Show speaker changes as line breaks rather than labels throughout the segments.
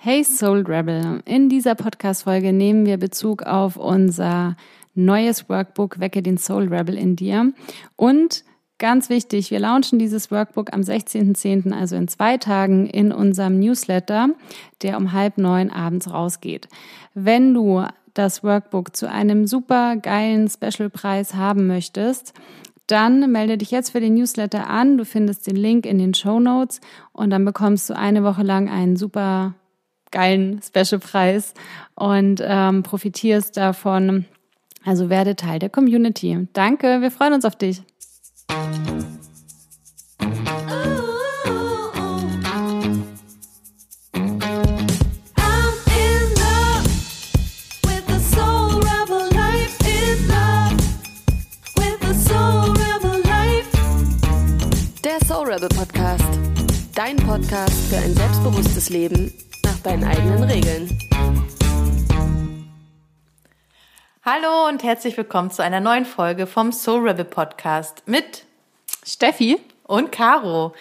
Hey Soul Rebel, in dieser Podcast-Folge nehmen wir Bezug auf unser neues Workbook Wecke den Soul Rebel in dir. Und ganz wichtig, wir launchen dieses Workbook am 16.10., also in zwei Tagen, in unserem Newsletter, der um halb neun abends rausgeht. Wenn du das Workbook zu einem super geilen Special-Preis haben möchtest, dann melde dich jetzt für den Newsletter an. Du findest den Link in den Show Notes und dann bekommst du eine Woche lang einen super geilen Special-Preis und ähm, profitierst davon. Also werde Teil der Community. Danke, wir freuen uns auf dich.
Der Soul Rebel Podcast. Dein Podcast für ein selbstbewusstes Leben nach deinen eigenen Regeln.
Hallo und herzlich willkommen zu einer neuen Folge vom Soul Rebel Podcast mit
Steffi
und Caro.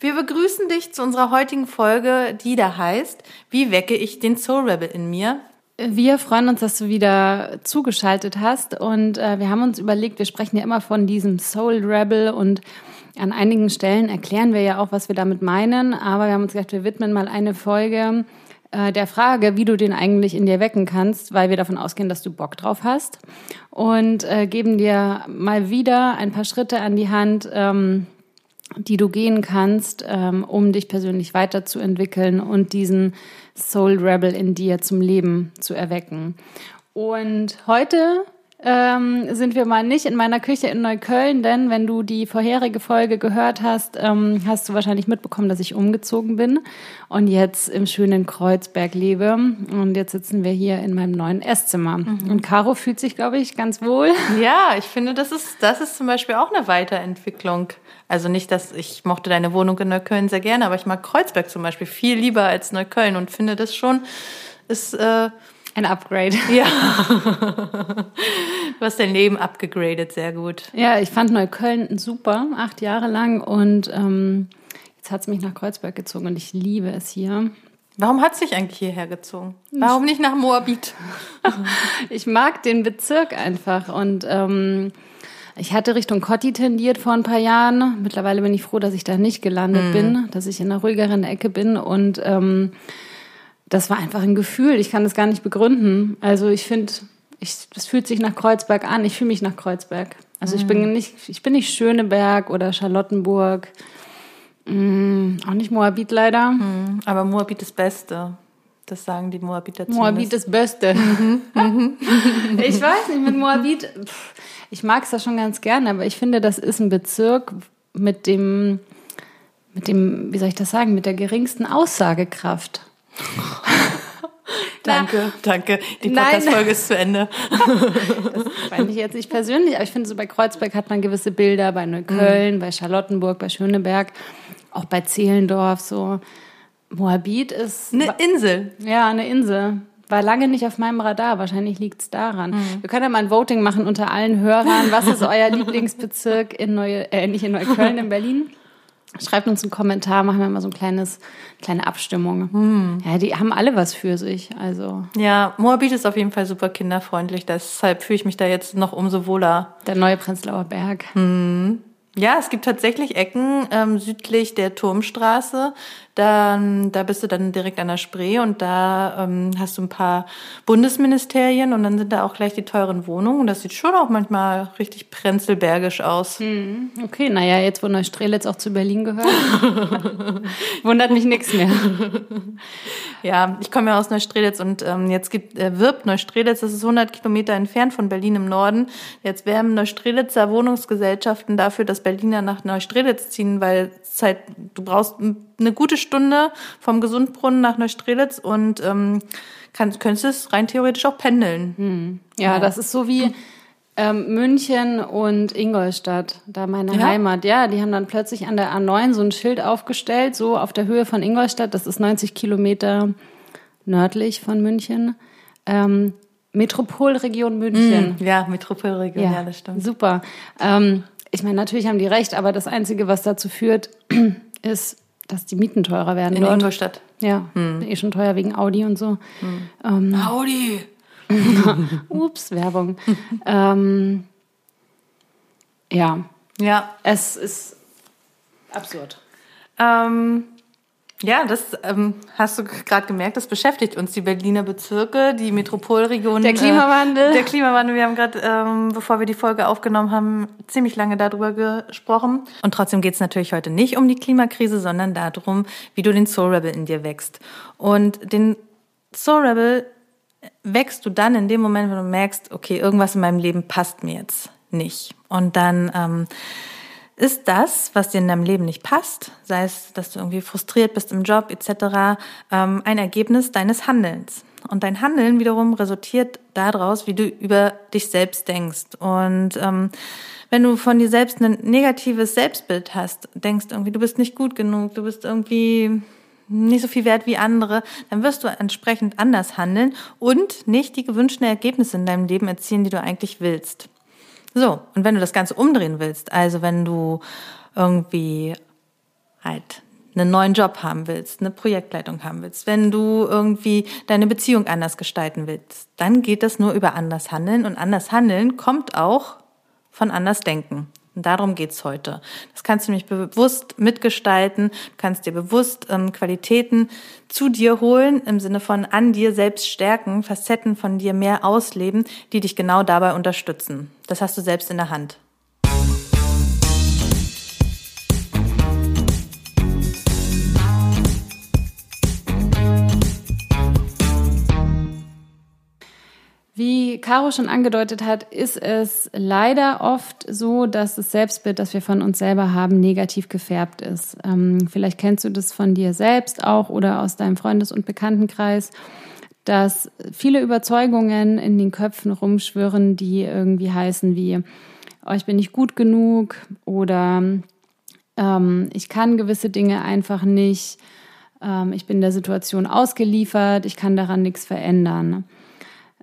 Wir begrüßen dich zu unserer heutigen Folge, die da heißt, wie wecke ich den Soul Rebel in mir?
Wir freuen uns, dass du wieder zugeschaltet hast und äh, wir haben uns überlegt, wir sprechen ja immer von diesem Soul Rebel und an einigen Stellen erklären wir ja auch, was wir damit meinen, aber wir haben uns gedacht, wir widmen mal eine Folge äh, der Frage, wie du den eigentlich in dir wecken kannst, weil wir davon ausgehen, dass du Bock drauf hast und äh, geben dir mal wieder ein paar Schritte an die Hand, ähm, die du gehen kannst, ähm, um dich persönlich weiterzuentwickeln und diesen Soul Rebel in dir zum Leben zu erwecken. Und heute ähm, sind wir mal nicht in meiner Küche in Neukölln, denn wenn du die vorherige Folge gehört hast, ähm, hast du wahrscheinlich mitbekommen, dass ich umgezogen bin und jetzt im schönen Kreuzberg lebe. Und jetzt sitzen wir hier in meinem neuen Esszimmer. Mhm. Und Caro fühlt sich, glaube ich, ganz wohl.
Ja, ich finde, das ist, das ist zum Beispiel auch eine Weiterentwicklung. Also nicht, dass ich mochte deine Wohnung in Neukölln sehr gerne, aber ich mag Kreuzberg zum Beispiel viel lieber als Neukölln und finde das schon ist äh,
ein Upgrade.
Ja. du hast dein Leben abgegradet, sehr gut.
Ja, ich fand Neukölln super, acht Jahre lang. Und ähm, jetzt hat es mich nach Kreuzberg gezogen und ich liebe es hier.
Warum hat es dich eigentlich hierher gezogen? Warum nicht nach Moabit?
ich mag den Bezirk einfach und ähm, ich hatte Richtung Kotti tendiert vor ein paar Jahren. Mittlerweile bin ich froh, dass ich da nicht gelandet mhm. bin, dass ich in einer ruhigeren Ecke bin und ähm, das war einfach ein Gefühl. Ich kann das gar nicht begründen. Also ich finde, ich, das fühlt sich nach Kreuzberg an. Ich fühle mich nach Kreuzberg. Also ich bin mhm. nicht, ich bin nicht Schöneberg oder Charlottenburg. Mm, auch nicht Moabit leider.
Mhm. Aber Moabit ist Beste. Das sagen die Moabiter
zumindest. Moabit ist Beste. Mhm. Mhm. ich weiß nicht, mit Moabit, ich mag es da schon ganz gerne, aber ich finde, das ist ein Bezirk mit dem, mit dem, wie soll ich das sagen, mit der geringsten Aussagekraft.
danke, danke. Die Podcast-Folge ist zu Ende.
das meine ich jetzt nicht persönlich, aber ich finde, so bei Kreuzberg hat man gewisse Bilder, bei Neukölln, mhm. bei Charlottenburg, bei Schöneberg, auch bei Zehlendorf, so. Moabit ist.
Eine Insel.
Ja, eine Insel. War lange nicht auf meinem Radar. Wahrscheinlich liegt es daran. Mhm. Wir können ja mal ein Voting machen unter allen Hörern. Was ist euer Lieblingsbezirk in Neue, äh, nicht in Neukölln, in Berlin? Schreibt uns einen Kommentar, machen wir mal so ein kleines, kleine Abstimmung. Hm. Ja, die haben alle was für sich. Also.
Ja, Moabit ist auf jeden Fall super kinderfreundlich. Deshalb fühle ich mich da jetzt noch umso wohler.
Der neue Prenzlauer Berg.
Hm. Ja, es gibt tatsächlich Ecken ähm, südlich der Turmstraße, dann, da bist du dann direkt an der Spree und da ähm, hast du ein paar Bundesministerien und dann sind da auch gleich die teuren Wohnungen. Und das sieht schon auch manchmal richtig prenzelbergisch aus.
Hm, okay, naja, jetzt wo Neustrelitz auch zu Berlin gehört, wundert mich nichts mehr.
ja, ich komme ja aus Neustrelitz und ähm, jetzt gibt äh, wirbt Neustrelitz, das ist 100 Kilometer entfernt von Berlin im Norden. Jetzt werben Neustrelitzer Wohnungsgesellschaften dafür, dass Berliner nach Neustrelitz ziehen, weil halt, du brauchst eine gute Stunde vom Gesundbrunnen nach Neustrelitz und ähm, kannst, könntest rein theoretisch auch pendeln.
Hm. Ja, ja, das ist so wie ähm, München und Ingolstadt, da meine ja? Heimat. Ja, die haben dann plötzlich an der A9 so ein Schild aufgestellt, so auf der Höhe von Ingolstadt. Das ist 90 Kilometer nördlich von München. Ähm, Metropolregion München.
Mm, ja, Metropolregion, ja, ja, das stimmt.
Super. Ähm, ich meine, natürlich haben die recht, aber das Einzige, was dazu führt, ist dass die Mieten teurer werden
In
dort.
Ingolstadt.
Ja, eh schon teuer wegen Audi und so. Ähm,
Audi!
ups, Werbung. ähm, ja,
Ja,
es ist absurd.
Ähm, ja, das ähm, hast du gerade gemerkt, das beschäftigt uns, die Berliner Bezirke, die Metropolregion.
Der Klimawandel.
Äh, der Klimawandel. Wir haben gerade, ähm, bevor wir die Folge aufgenommen haben, ziemlich lange darüber gesprochen. Und trotzdem geht es natürlich heute nicht um die Klimakrise, sondern darum, wie du den Soul Rebel in dir wächst. Und den Soul Rebel wächst du dann in dem Moment, wenn du merkst, okay, irgendwas in meinem Leben passt mir jetzt nicht. Und dann ähm, ist das, was dir in deinem Leben nicht passt, sei es, dass du irgendwie frustriert bist im Job etc., ähm, ein Ergebnis deines Handelns. Und dein Handeln wiederum resultiert daraus, wie du über dich selbst denkst. Und ähm, wenn du von dir selbst ein negatives Selbstbild hast, denkst irgendwie, du bist nicht gut genug, du bist irgendwie nicht so viel wert wie andere, dann wirst du entsprechend anders handeln und nicht die gewünschten Ergebnisse in deinem Leben erzielen, die du eigentlich willst. So, und wenn du das Ganze umdrehen willst, also wenn du irgendwie halt einen neuen Job haben willst, eine Projektleitung haben willst, wenn du irgendwie deine Beziehung anders gestalten willst, dann geht das nur über anders handeln und anders handeln kommt auch von anders denken. Und darum geht's heute. Das kannst du nämlich bewusst mitgestalten, kannst dir bewusst ähm, Qualitäten zu dir holen, im Sinne von an dir selbst stärken, Facetten von dir mehr ausleben, die dich genau dabei unterstützen. Das hast du selbst in der Hand.
Wie Caro schon angedeutet hat, ist es leider oft so, dass das Selbstbild, das wir von uns selber haben, negativ gefärbt ist. Ähm, vielleicht kennst du das von dir selbst auch oder aus deinem Freundes- und Bekanntenkreis, dass viele Überzeugungen in den Köpfen rumschwirren, die irgendwie heißen wie, oh, ich bin nicht gut genug oder ähm, ich kann gewisse Dinge einfach nicht, ähm, ich bin der Situation ausgeliefert, ich kann daran nichts verändern.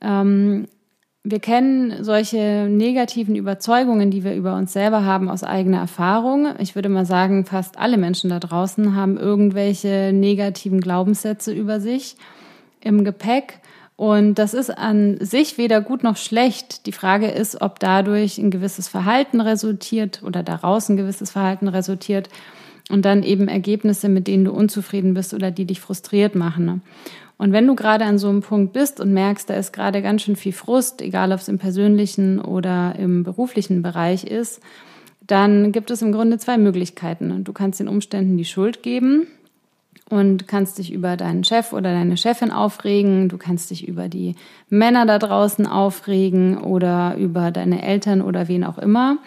Ähm, wir kennen solche negativen Überzeugungen, die wir über uns selber haben, aus eigener Erfahrung. Ich würde mal sagen, fast alle Menschen da draußen haben irgendwelche negativen Glaubenssätze über sich im Gepäck. Und das ist an sich weder gut noch schlecht. Die Frage ist, ob dadurch ein gewisses Verhalten resultiert oder daraus ein gewisses Verhalten resultiert und dann eben Ergebnisse, mit denen du unzufrieden bist oder die dich frustriert machen. Und wenn du gerade an so einem Punkt bist und merkst, da ist gerade ganz schön viel Frust, egal ob es im persönlichen oder im beruflichen Bereich ist, dann gibt es im Grunde zwei Möglichkeiten. Du kannst den Umständen die Schuld geben und kannst dich über deinen Chef oder deine Chefin aufregen. Du kannst dich über die Männer da draußen aufregen oder über deine Eltern oder wen auch immer.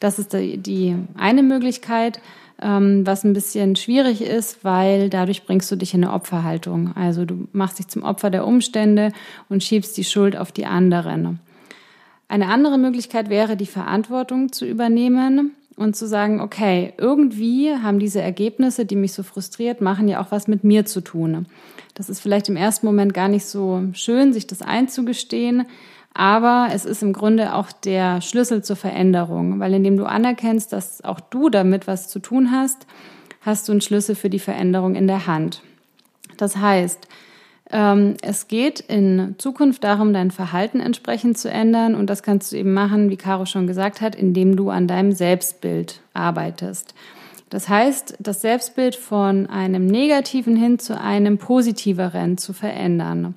Das ist die eine Möglichkeit was ein bisschen schwierig ist, weil dadurch bringst du dich in eine Opferhaltung. Also du machst dich zum Opfer der Umstände und schiebst die Schuld auf die anderen. Eine andere Möglichkeit wäre, die Verantwortung zu übernehmen und zu sagen, okay, irgendwie haben diese Ergebnisse, die mich so frustriert machen, ja auch was mit mir zu tun. Das ist vielleicht im ersten Moment gar nicht so schön, sich das einzugestehen, aber es ist im Grunde auch der Schlüssel zur Veränderung, weil indem du anerkennst, dass auch du damit was zu tun hast, hast du einen Schlüssel für die Veränderung in der Hand. Das heißt, ähm, es geht in Zukunft darum, dein Verhalten entsprechend zu ändern und das kannst du eben machen, wie Caro schon gesagt hat, indem du an deinem Selbstbild arbeitest. Das heißt, das Selbstbild von einem negativen hin zu einem positiveren zu verändern.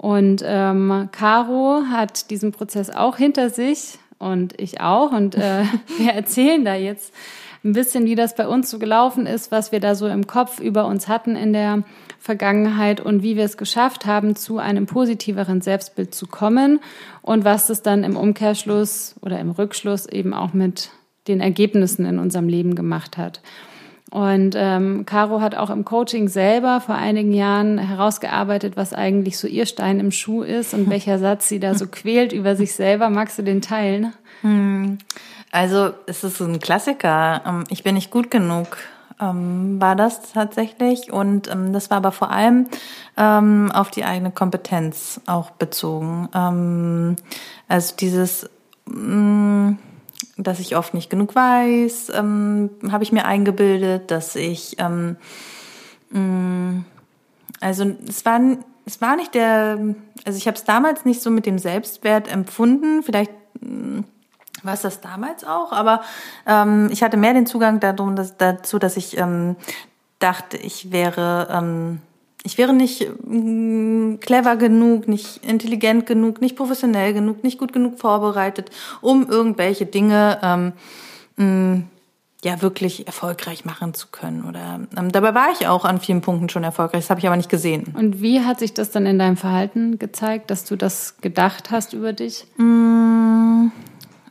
Und ähm, Caro hat diesen Prozess auch hinter sich und ich auch. Und äh, wir erzählen da jetzt ein bisschen, wie das bei uns so gelaufen ist, was wir da so im Kopf über uns hatten in der Vergangenheit und wie wir es geschafft haben, zu einem positiveren Selbstbild zu kommen und was es dann im Umkehrschluss oder im Rückschluss eben auch mit den Ergebnissen in unserem Leben gemacht hat. Und ähm, Caro hat auch im Coaching selber vor einigen Jahren herausgearbeitet, was eigentlich so ihr Stein im Schuh ist und welcher Satz sie da so quält über sich selber. Magst du den teilen?
Hm. Also es ist ein Klassiker. Ähm, ich bin nicht gut genug ähm, war das tatsächlich. Und ähm, das war aber vor allem ähm, auf die eigene Kompetenz auch bezogen. Ähm, also dieses mh, mm, dass ich oft nicht genug weiß, ähm, habe ich mir eingebildet, dass ich, ähm, mh, mm, also es war, es war nicht der, also ich habe es damals nicht so mit dem Selbstwert empfunden, vielleicht mh, mm, war es das damals auch, aber ähm, ich hatte mehr den Zugang darum, dass, dazu, dass ich ähm, dachte, ich wäre ähm, ich wäre nicht mm, clever genug, nicht intelligent genug, nicht professionell genug, nicht gut genug vorbereitet, um irgendwelche Dinge ähm, mh, mm, ja wirklich erfolgreich machen zu können. Oder ähm, dabei war ich auch an vielen Punkten schon erfolgreich, das habe ich aber nicht gesehen.
Und wie hat sich das dann in deinem Verhalten gezeigt, dass du das gedacht hast über dich?
Mm,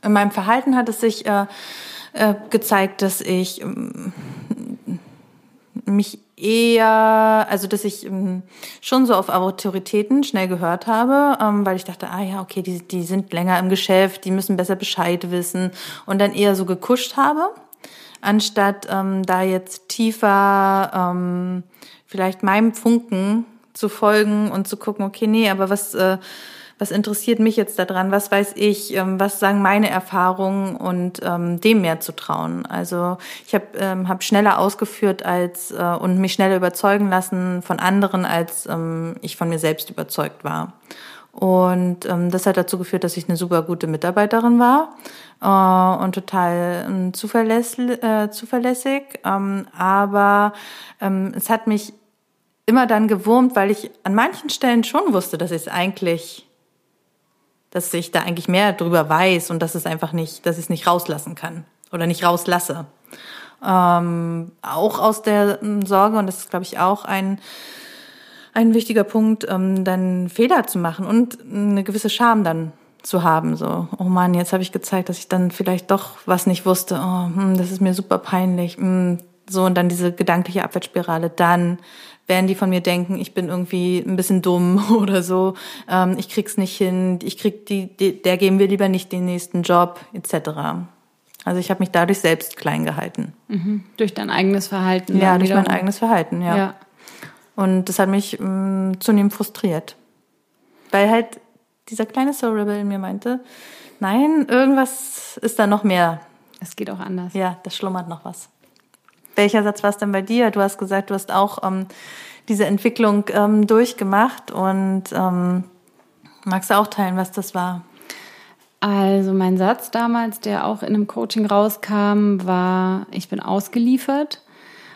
in meinem Verhalten hat es sich äh, äh, gezeigt, dass ich ähm, mich eher, also dass ich ähm, schon so auf Autoritäten schnell gehört habe, ähm, weil ich dachte, ah ja, okay, die, die sind länger im Geschäft, die müssen besser Bescheid wissen und dann eher so gekuscht habe, anstatt ähm, da jetzt tiefer ähm, vielleicht meinem Funken zu folgen und zu gucken, okay, nee, aber was äh, was interessiert mich jetzt daran, was weiß ich, ähm, was sagen meine Erfahrungen und ähm, dem mehr zu trauen. Also ich habe ähm, hab schneller ausgeführt als äh, und mich schneller überzeugen lassen von anderen, als ähm, ich von mir selbst überzeugt war. Und ähm, das hat dazu geführt, dass ich eine super gute Mitarbeiterin war äh, und total ähm, zuverlässig. Äh, zuverlässig. Ähm, aber ähm, es hat mich immer dann gewurmt, weil ich an manchen Stellen schon wusste, dass ich es eigentlich dass ich da eigentlich mehr drüber weiß und dass es einfach nicht, dass ich es nicht rauslassen kann oder nicht rauslasse. Ähm, auch aus der ähm, Sorge, und das ist, glaube ich, auch ein, ein wichtiger Punkt, ähm, dann Fehler zu machen und eine gewisse Scham dann zu haben. So, oh Mann, jetzt habe ich gezeigt, dass ich dann vielleicht doch was nicht wusste. Oh, hm, das ist mir super peinlich. Hm, so, und dann diese gedankliche Abwärtsspirale. Dann werden die von mir denken, ich bin irgendwie ein bisschen dumm oder so, ähm, ich krieg's nicht hin, ich krieg die, die, der geben wir lieber nicht den nächsten Job, etc. Also ich habe mich dadurch selbst klein gehalten.
Mhm. Durch dein eigenes Verhalten.
Ja, durch mein eigenes Verhalten, ja. ja. Und das hat mich mh, mm, zunehmend frustriert. Weil halt dieser kleine Soul Rebel in mir meinte, nein, irgendwas ist da noch mehr.
Es geht auch anders.
Ja, da schlummert noch was. Welcher Satz war es denn bei dir? Du hast gesagt, du hast auch ähm, diese Entwicklung ähm, durchgemacht und ähm, magst du auch teilen, was das war?
Also mein Satz damals, der auch in einem Coaching rauskam, war, ich bin ausgeliefert.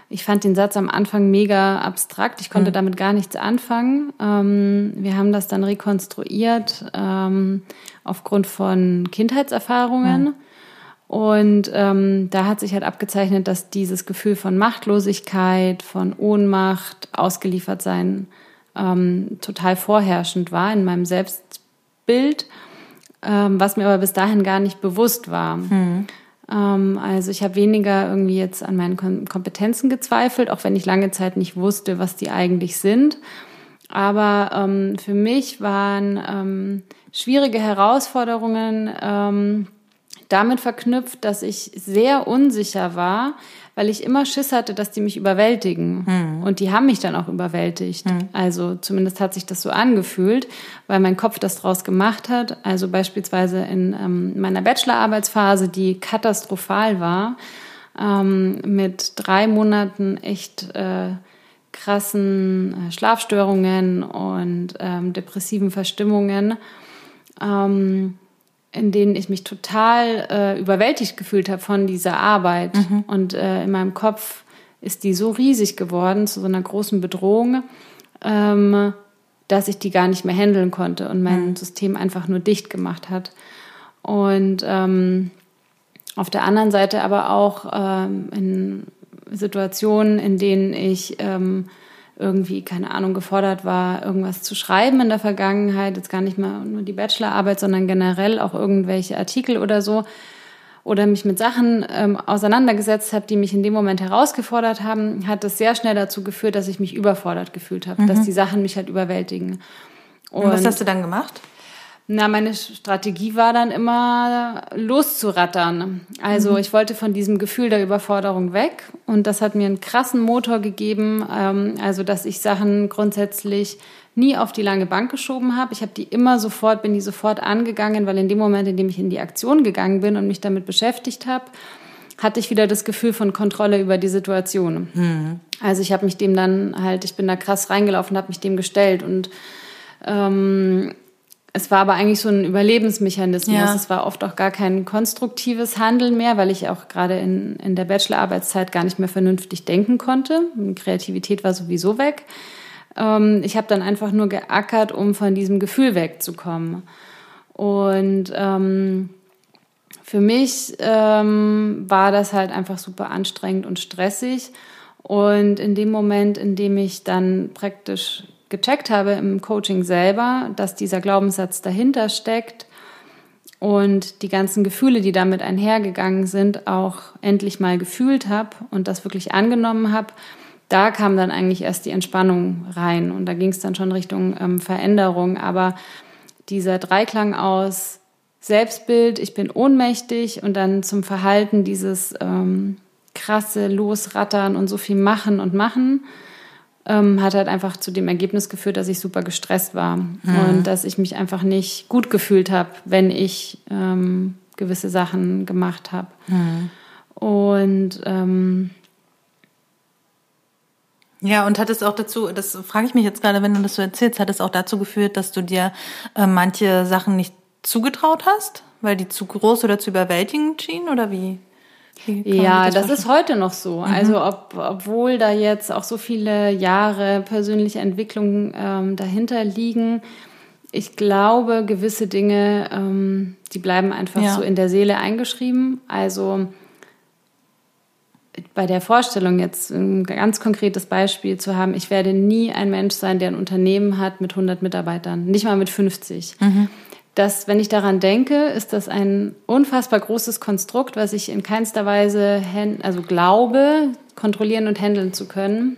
Ich fand den Satz am Anfang mega abstrakt. Ich konnte mhm. damit gar nichts anfangen. Ähm, wir haben das dann rekonstruiert ähm, aufgrund von Kindheitserfahrungen. Mhm. Und ähm, da hat sich halt abgezeichnet, dass dieses Gefühl von Machtlosigkeit, von Ohnmacht, ausgeliefert sein, ähm, total vorherrschend war in meinem Selbstbild, ähm, was mir aber bis dahin gar nicht bewusst war. Mhm. Ähm, also ich habe weniger irgendwie jetzt an meinen Kompetenzen gezweifelt, auch wenn ich lange Zeit nicht wusste, was die eigentlich sind. Aber ähm, für mich waren ähm, schwierige Herausforderungen, ähm, damit verknüpft, dass ich sehr unsicher war, weil ich immer Schiss hatte, dass die mich überwältigen. Hm. Und die haben mich dann auch überwältigt. Hm. Also zumindest hat sich das so angefühlt, weil mein Kopf das draus gemacht hat. Also beispielsweise in ähm, meiner Bachelorarbeitsphase, die katastrophal war, ähm, mit drei Monaten echt äh, krassen äh, Schlafstörungen und ähm, depressiven Verstimmungen. Ähm, in denen ich mich total äh, überwältigt gefühlt habe von dieser Arbeit. Mhm. Und äh, in meinem Kopf ist die so riesig geworden, zu so einer großen Bedrohung, ähm, dass ich die gar nicht mehr handeln konnte und mein mhm. System einfach nur dicht gemacht hat. Und ähm, auf der anderen Seite aber auch ähm, in Situationen, in denen ich ähm, irgendwie, keine Ahnung, gefordert war, irgendwas zu schreiben in der Vergangenheit, jetzt gar nicht mal nur die Bachelorarbeit, sondern generell auch irgendwelche Artikel oder so, oder mich mit Sachen ähm, auseinandergesetzt habe, die mich in dem Moment herausgefordert haben, hat das sehr schnell dazu geführt, dass ich mich überfordert gefühlt habe, mhm. dass die Sachen mich halt überwältigen.
Und, Und was hast du dann gemacht?
Na, meine Strategie war dann immer loszurattern. Also mhm. ich wollte von diesem Gefühl der Überforderung weg und das hat mir einen krassen Motor gegeben, ähm, also dass ich Sachen grundsätzlich nie auf die lange Bank geschoben habe. Ich habe die immer sofort, bin die sofort angegangen, weil in dem Moment, in dem ich in die Aktion gegangen bin und mich damit beschäftigt habe, hatte ich wieder das Gefühl von Kontrolle über die Situation. Mhm. Also ich habe mich dem dann halt, ich bin da krass reingelaufen, habe mich dem gestellt und ähm, es war aber eigentlich so ein Überlebensmechanismus. Ja. Es war oft auch gar kein konstruktives Handeln mehr, weil ich auch gerade in, in der Bachelorarbeitszeit gar nicht mehr vernünftig denken konnte. Kreativität war sowieso weg. Ähm, ich habe dann einfach nur geackert, um von diesem Gefühl wegzukommen. Und ähm, für mich ähm, war das halt einfach super anstrengend und stressig. Und in dem Moment, in dem ich dann praktisch gecheckt habe im Coaching selber, dass dieser Glaubenssatz dahinter steckt und die ganzen Gefühle, die damit einhergegangen sind, auch endlich mal gefühlt habe und das wirklich angenommen habe, da kam dann eigentlich erst die Entspannung rein und da ging es dann schon Richtung ähm, Veränderung. Aber dieser Dreiklang aus Selbstbild, ich bin ohnmächtig und dann zum Verhalten dieses ähm, krasse Losrattern und so viel machen und machen, ähm, hat halt einfach zu dem Ergebnis geführt, dass ich super gestresst war mhm. und dass ich mich einfach nicht gut gefühlt habe, wenn ich ähm, gewisse Sachen gemacht habe. Mhm. Und ähm,
ja, und hat es auch dazu, das frage ich mich jetzt gerade, wenn du das so erzählst, hat es auch dazu geführt, dass du dir äh, manche Sachen nicht zugetraut hast, weil die zu groß oder zu überwältigend schienen oder wie?
Ja, das, das ist heute noch so. Mhm. Also ob, obwohl da jetzt auch so viele Jahre persönliche Entwicklung ähm, dahinter liegen, ich glaube, gewisse Dinge, ähm, die bleiben einfach ja. so in der Seele eingeschrieben. Also bei der Vorstellung jetzt ein ganz konkretes Beispiel zu haben, ich werde nie ein Mensch sein, der ein Unternehmen hat mit 100 Mitarbeitern, nicht mal mit 50. Mhm dass, wenn ich daran denke, ist das ein unfassbar großes Konstrukt, was ich in keinster Weise, also glaube, kontrollieren und handeln zu können.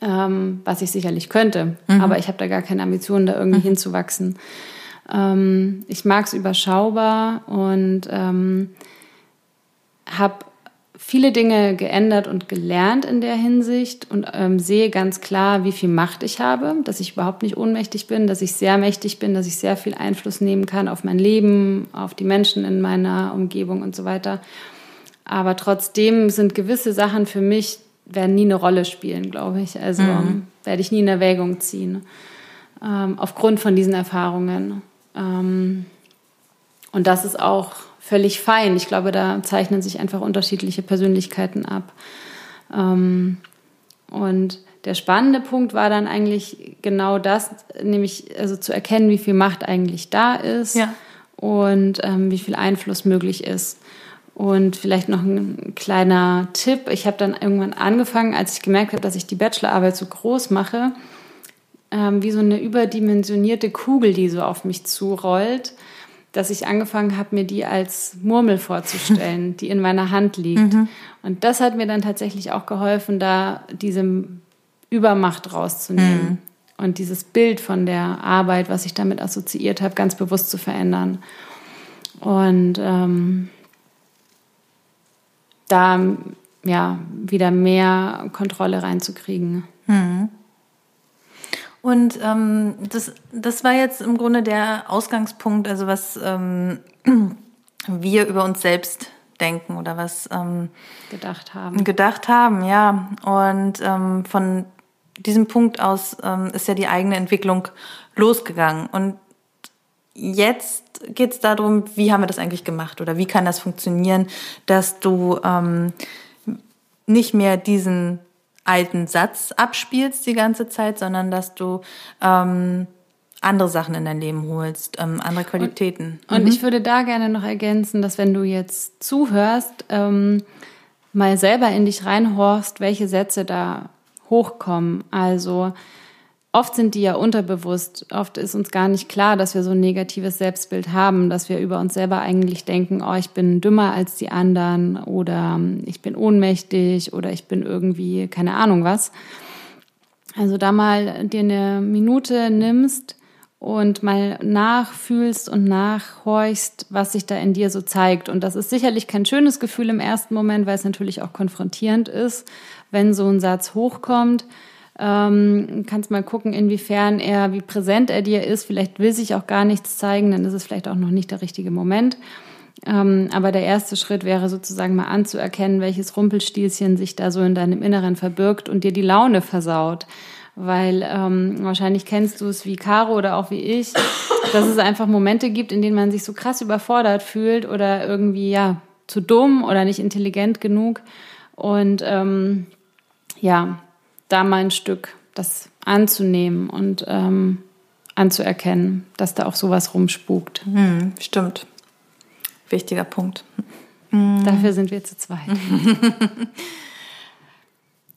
Ähm, was ich sicherlich könnte, mhm. aber ich habe da gar keine Ambitionen, da irgendwie mhm. hinzuwachsen. Ähm, ich mag es überschaubar und ähm, habe viele Dinge geändert und gelernt in der Hinsicht und ähm, sehe ganz klar, wie viel Macht ich habe, dass ich überhaupt nicht ohnmächtig bin, dass ich sehr mächtig bin, dass ich sehr viel Einfluss nehmen kann auf mein Leben, auf die Menschen in meiner Umgebung und so weiter. Aber trotzdem sind gewisse Sachen für mich, werden nie eine Rolle spielen, glaube ich. Also mhm. werde ich nie in Erwägung ziehen, ähm, aufgrund von diesen Erfahrungen. Ähm, und das ist auch völlig fein. Ich glaube, da zeichnen sich einfach unterschiedliche Persönlichkeiten ab. Ähm, und der spannende Punkt war dann eigentlich genau das, nämlich also zu erkennen, wie viel Macht eigentlich da ist ja. und ähm, wie viel Einfluss möglich ist. Und vielleicht noch ein kleiner Tipp. Ich habe dann irgendwann angefangen, als ich gemerkt habe, dass ich die Bachelorarbeit so groß mache, ähm, wie so eine überdimensionierte Kugel, die so auf mich zurollt dass ich angefangen habe, mir die als Murmel vorzustellen, die in meiner Hand liegt. Mhm. Und das hat mir dann tatsächlich auch geholfen, da diese Übermacht rauszunehmen mhm. und dieses Bild von der Arbeit, was ich damit assoziiert habe, ganz bewusst zu verändern. Und ähm, da ja wieder mehr Kontrolle reinzukriegen. Mhm.
Und ähm, das, das war jetzt im Grunde der Ausgangspunkt, also was ähm, wir über uns selbst denken oder was ähm,
gedacht haben.
Gedacht haben, ja. Und ähm, von diesem Punkt aus ähm, ist ja die eigene Entwicklung losgegangen. Und jetzt geht es darum, wie haben wir das eigentlich gemacht oder wie kann das funktionieren, dass du ähm, nicht mehr diesen alten Satz abspielst die ganze Zeit, sondern dass du ähm, andere Sachen in dein Leben holst, ähm, andere Qualitäten.
Und, und mhm. ich würde da gerne noch ergänzen, dass wenn du jetzt zuhörst, ähm, mal selber in dich reinhorst, welche Sätze da hochkommen. Also oft sind die ja unterbewusst. Oft ist uns gar nicht klar, dass wir so ein negatives Selbstbild haben, dass wir über uns selber eigentlich denken, oh, ich bin dümmer als die anderen oder ich bin ohnmächtig oder ich bin irgendwie keine Ahnung was. Also da mal dir eine Minute nimmst und mal nachfühlst und nachhorchst, was sich da in dir so zeigt. Und das ist sicherlich kein schönes Gefühl im ersten Moment, weil es natürlich auch konfrontierend ist, wenn so ein Satz hochkommt. Ähm, kannst mal gucken, inwiefern er, wie präsent er dir ist. Vielleicht will sich auch gar nichts zeigen, dann ist es vielleicht auch noch nicht der richtige Moment. Ähm, aber der erste Schritt wäre sozusagen mal anzuerkennen, welches Rumpelstilzchen sich da so in deinem Inneren verbirgt und dir die Laune versaut. Weil ähm, wahrscheinlich kennst du es wie Caro oder auch wie ich, dass es einfach Momente gibt, in denen man sich so krass überfordert fühlt oder irgendwie ja zu dumm oder nicht intelligent genug. Und ähm, ja, da mal ein Stück das anzunehmen und ähm, anzuerkennen, dass da auch sowas rumspukt.
Hm, stimmt. Wichtiger Punkt.
Hm. Dafür sind wir zu zweit.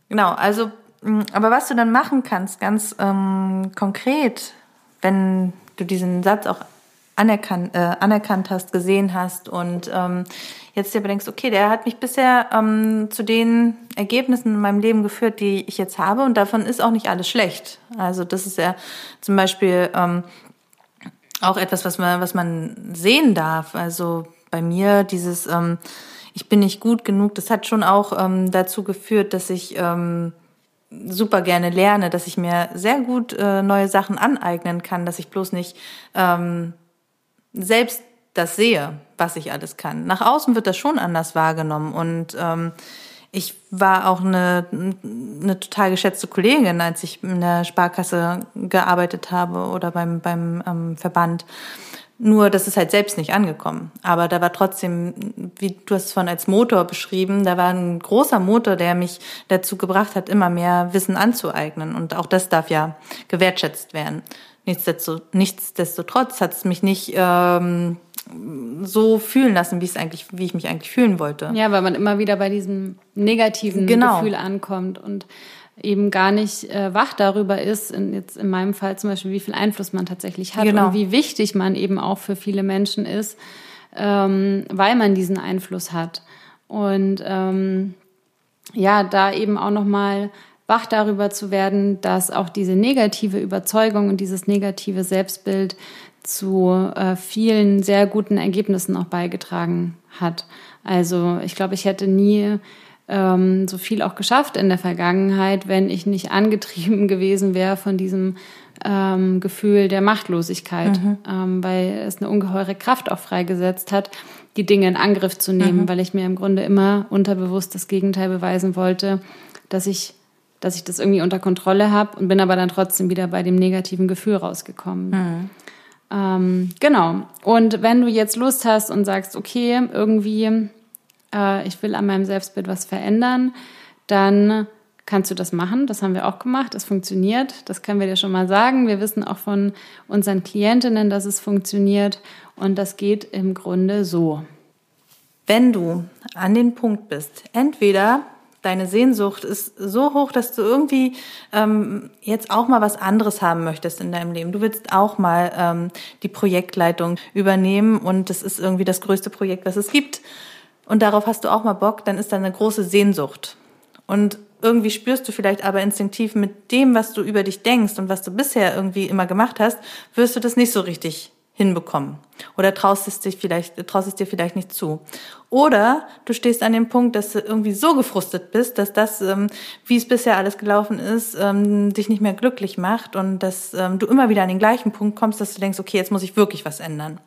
genau, also, hm, aber was du dann machen kannst, ganz ähm, konkret, wenn du diesen Satz auch anerkannt, äh, anerkannt hast, gesehen hast und ähm, jetzt dir denkst, okay, der hat mich bisher ähm, zu den Ergebnissen in meinem Leben geführt, die ich jetzt habe und davon ist auch nicht alles schlecht. Also das ist ja zum Beispiel ähm, auch etwas, was man, was man sehen darf. Also bei mir dieses, ähm, ich bin nicht gut genug, das hat schon auch ähm, dazu geführt, dass ich ähm, super gerne lerne, dass ich mir sehr gut äh, neue Sachen aneignen kann, dass ich bloß nicht ähm, selbst das sehe, was ich alles kann. Nach außen wird das schon anders wahrgenommen und ähm, ich war auch eine, eine total geschätzte Kollegin, als ich in der Sparkasse gearbeitet habe oder beim, beim ähm, Verband. Nur, das ist halt selbst nicht angekommen. Aber da war trotzdem, wie du hast es von als Motor beschrieben, da war ein großer Motor, der mich dazu gebracht hat, immer mehr Wissen anzueignen. Und auch das darf ja gewertschätzt werden. Nichtsdestotrotz hat es mich nicht ähm, so fühlen lassen, wie es eigentlich, wie ich mich eigentlich fühlen wollte.
Ja, weil man immer wieder bei diesem negativen genau. Gefühl ankommt und eben gar nicht äh, wach darüber ist, in, jetzt in meinem Fall zum Beispiel, wie viel Einfluss man tatsächlich hat genau. und wie wichtig man eben auch für viele Menschen ist, ähm, weil man diesen Einfluss hat. Und ähm, ja, da eben auch nochmal wach darüber zu werden, dass auch diese negative Überzeugung und dieses negative Selbstbild zu äh, vielen sehr guten Ergebnissen auch beigetragen hat. Also ich glaube, ich hätte nie ähm, so viel auch geschafft in der Vergangenheit, wenn ich nicht angetrieben gewesen wäre von diesem ähm, Gefühl der Machtlosigkeit, mhm. ähm, weil es eine ungeheure Kraft auch freigesetzt hat, die Dinge in Angriff zu nehmen, mhm. weil ich mir im Grunde immer unterbewusst das Gegenteil beweisen wollte, dass ich dass ich das irgendwie unter Kontrolle habe und bin aber dann trotzdem wieder bei dem negativen Gefühl rausgekommen. Mhm. Ähm, genau. Und wenn du jetzt Lust hast und sagst, okay, irgendwie, äh, ich will an meinem Selbstbild was verändern, dann kannst du das machen. Das haben wir auch gemacht. Das funktioniert. Das können wir dir schon mal sagen. Wir wissen auch von unseren Klientinnen, dass es funktioniert. Und das geht im Grunde so.
Wenn du an den Punkt bist, entweder deine Sehnsucht ist so hoch, dass du irgendwie ähm, jetzt auch mal was anderes haben möchtest in deinem Leben. Du willst auch mal ähm, die Projektleitung übernehmen und das ist irgendwie das größte Projekt, was es gibt. Und darauf hast du auch mal Bock, dann ist da eine große Sehnsucht. Und irgendwie spürst du vielleicht aber instinktiv mit dem, was du über dich denkst und was du bisher irgendwie immer gemacht hast, wirst du das nicht so richtig hinbekommen. Oder traust es, dich vielleicht, traust es dir vielleicht nicht zu. Oder du stehst an dem Punkt, dass du irgendwie so gefrustet bist, dass das, ähm, wie es bisher alles gelaufen ist, ähm, dich nicht mehr glücklich macht und dass ähm, du immer wieder an den gleichen Punkt kommst, dass du denkst, okay, jetzt muss ich wirklich was ändern.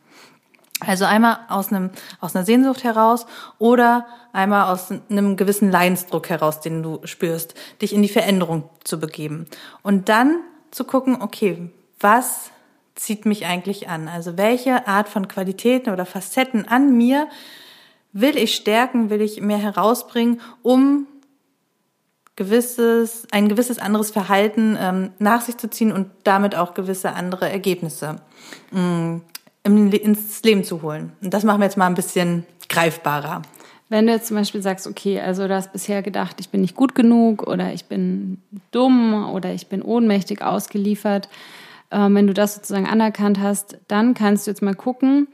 Also einmal aus einem aus einer Sehnsucht heraus oder einmal aus einem gewissen Leidensdruck heraus, den du spürst, dich in die Veränderung zu begeben und dann zu gucken, okay, was zieht mich eigentlich an? Also welche Art von Qualitäten oder Facetten an mir will ich stärken, will ich mehr herausbringen, um gewisses, ein gewisses anderes Verhalten ähm, nach sich zu ziehen und damit auch gewisse andere Ergebnisse ähm, ins Leben zu holen. Und das machen wir jetzt mal ein bisschen greifbarer.
Wenn du jetzt zum Beispiel sagst, okay, also du hast bisher gedacht, ich bin nicht gut genug oder ich bin dumm oder ich bin ohnmächtig ausgeliefert, ähm, wenn du das sozusagen anerkannt hast, dann kannst du jetzt mal gucken,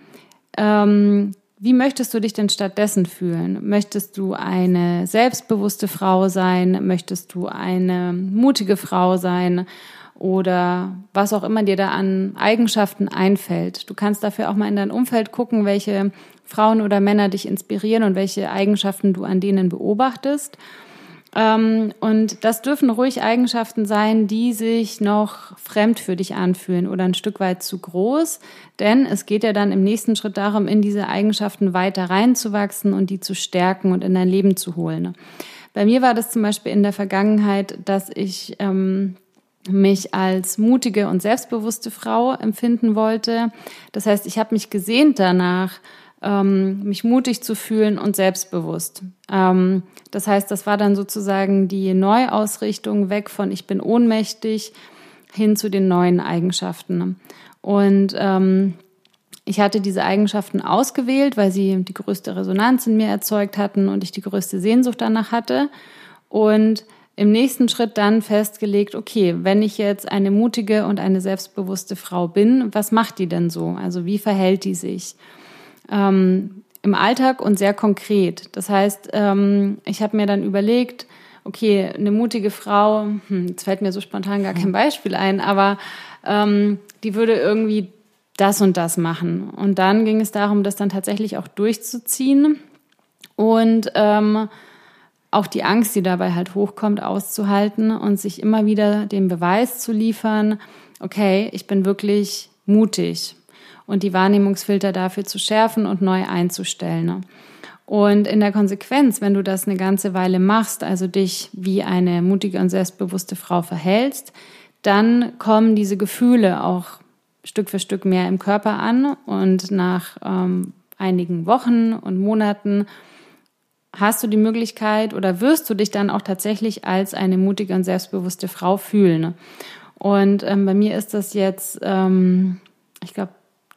ähm, wie möchtest du dich denn stattdessen fühlen? Möchtest du eine selbstbewusste Frau sein? Möchtest du eine mutige Frau sein? oder was auch immer dir da an Eigenschaften einfällt. Du kannst dafür auch mal in dein Umfeld gucken, welche Frauen oder Männer dich inspirieren und welche Eigenschaften du an denen beobachtest. Ähm, und das dürfen ruhig Eigenschaften sein, die sich noch fremd für dich anfühlen oder ein Stück weit zu groß. Denn es geht ja dann im nächsten Schritt darum, in diese Eigenschaften weiter reinzuwachsen und die zu stärken und in dein Leben zu holen. Bei mir war das zum Beispiel in der Vergangenheit, dass ich ähm, mich als mutige und selbstbewusste Frau empfinden wollte. Das heißt, ich habe mich gesehnt danach, ähm, mich mutig zu fühlen und selbstbewusst. Ähm, das heißt, das war dann sozusagen die Neuausrichtung weg von ich bin ohnmächtig hin zu den neuen Eigenschaften. Und ähm, ich hatte diese Eigenschaften ausgewählt, weil sie die größte Resonanz in mir erzeugt hatten und ich die größte Sehnsucht danach hatte. Und im nächsten Schritt dann festgelegt, okay, wenn ich jetzt eine mutige und eine selbstbewusste Frau bin, was macht die denn so? Also wie verhält die sich? Ähm, im Alltag und sehr konkret. Das heißt, ähm, ich habe mir dann überlegt, okay, eine mutige Frau, hm, jetzt fällt mir so spontan gar kein Beispiel ein, aber ähm, die würde irgendwie das und das machen. Und dann ging es darum, das dann tatsächlich auch durchzuziehen und ähm, auch die Angst, die dabei halt hochkommt, auszuhalten und sich immer wieder den Beweis zu liefern, okay, ich bin wirklich mutig und die Wahrnehmungsfilter dafür zu schärfen und neu einzustellen. Ne? Und in der Konsequenz, wenn du das eine ganze Weile machst, also dich wie eine mutige und selbstbewusste Frau verhältst, dann kommen diese Gefühle auch Stück für Stück mehr im Körper an und nach ähm, einigen Wochen und Monaten hast du die Möglichkeit oder wirst du dich dann auch tatsächlich als eine mutige und selbstbewusste Frau fühlen. Ne? Und ähm, bei mir ist das jetzt, ähm, ich glaube,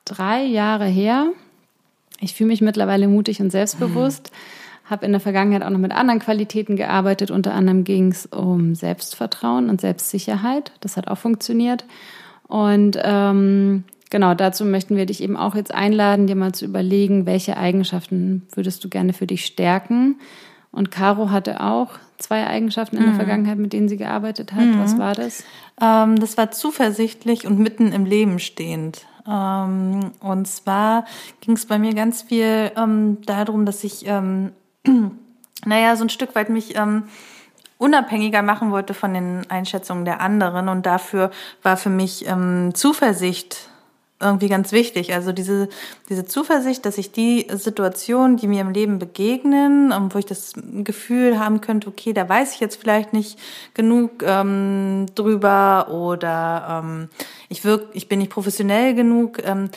drei Jahre her. Ich fühle mich mittlerweile mutig und selbstbewusst. Habe in der Vergangenheit auch noch mit anderen Qualitäten gearbeitet. Unter anderem ging es um Selbstvertrauen und Selbstsicherheit. Das hat auch funktioniert. Und ähm, genau dazu möchten wir dich eben auch jetzt einladen, dir mal zu überlegen, welche Eigenschaften würdest du gerne für dich stärken. Und Caro hatte auch zwei Eigenschaften in der mhm. Vergangenheit, mit denen sie gearbeitet hat. Mhm. Was war das?
Ähm, das war zuversichtlich und mitten im Leben stehend. Ähm, und zwar ging es bei mir ganz viel ähm, darum, dass ich, ähm, naja, so ein Stück weit mich unabhängiger machen wollte von den Einschätzungen der anderen. Und dafür war für mich ähm, Zuversicht irgendwie ganz wichtig. Also diese, diese Zuversicht, dass ich die Situationen, die mir im Leben begegnen, ähm, wo ich das Gefühl haben könnte, okay, da weiß ich jetzt vielleicht nicht genug ähm, drüber oder ähm, ich wirk, ich bin nicht professionell genug, ähm,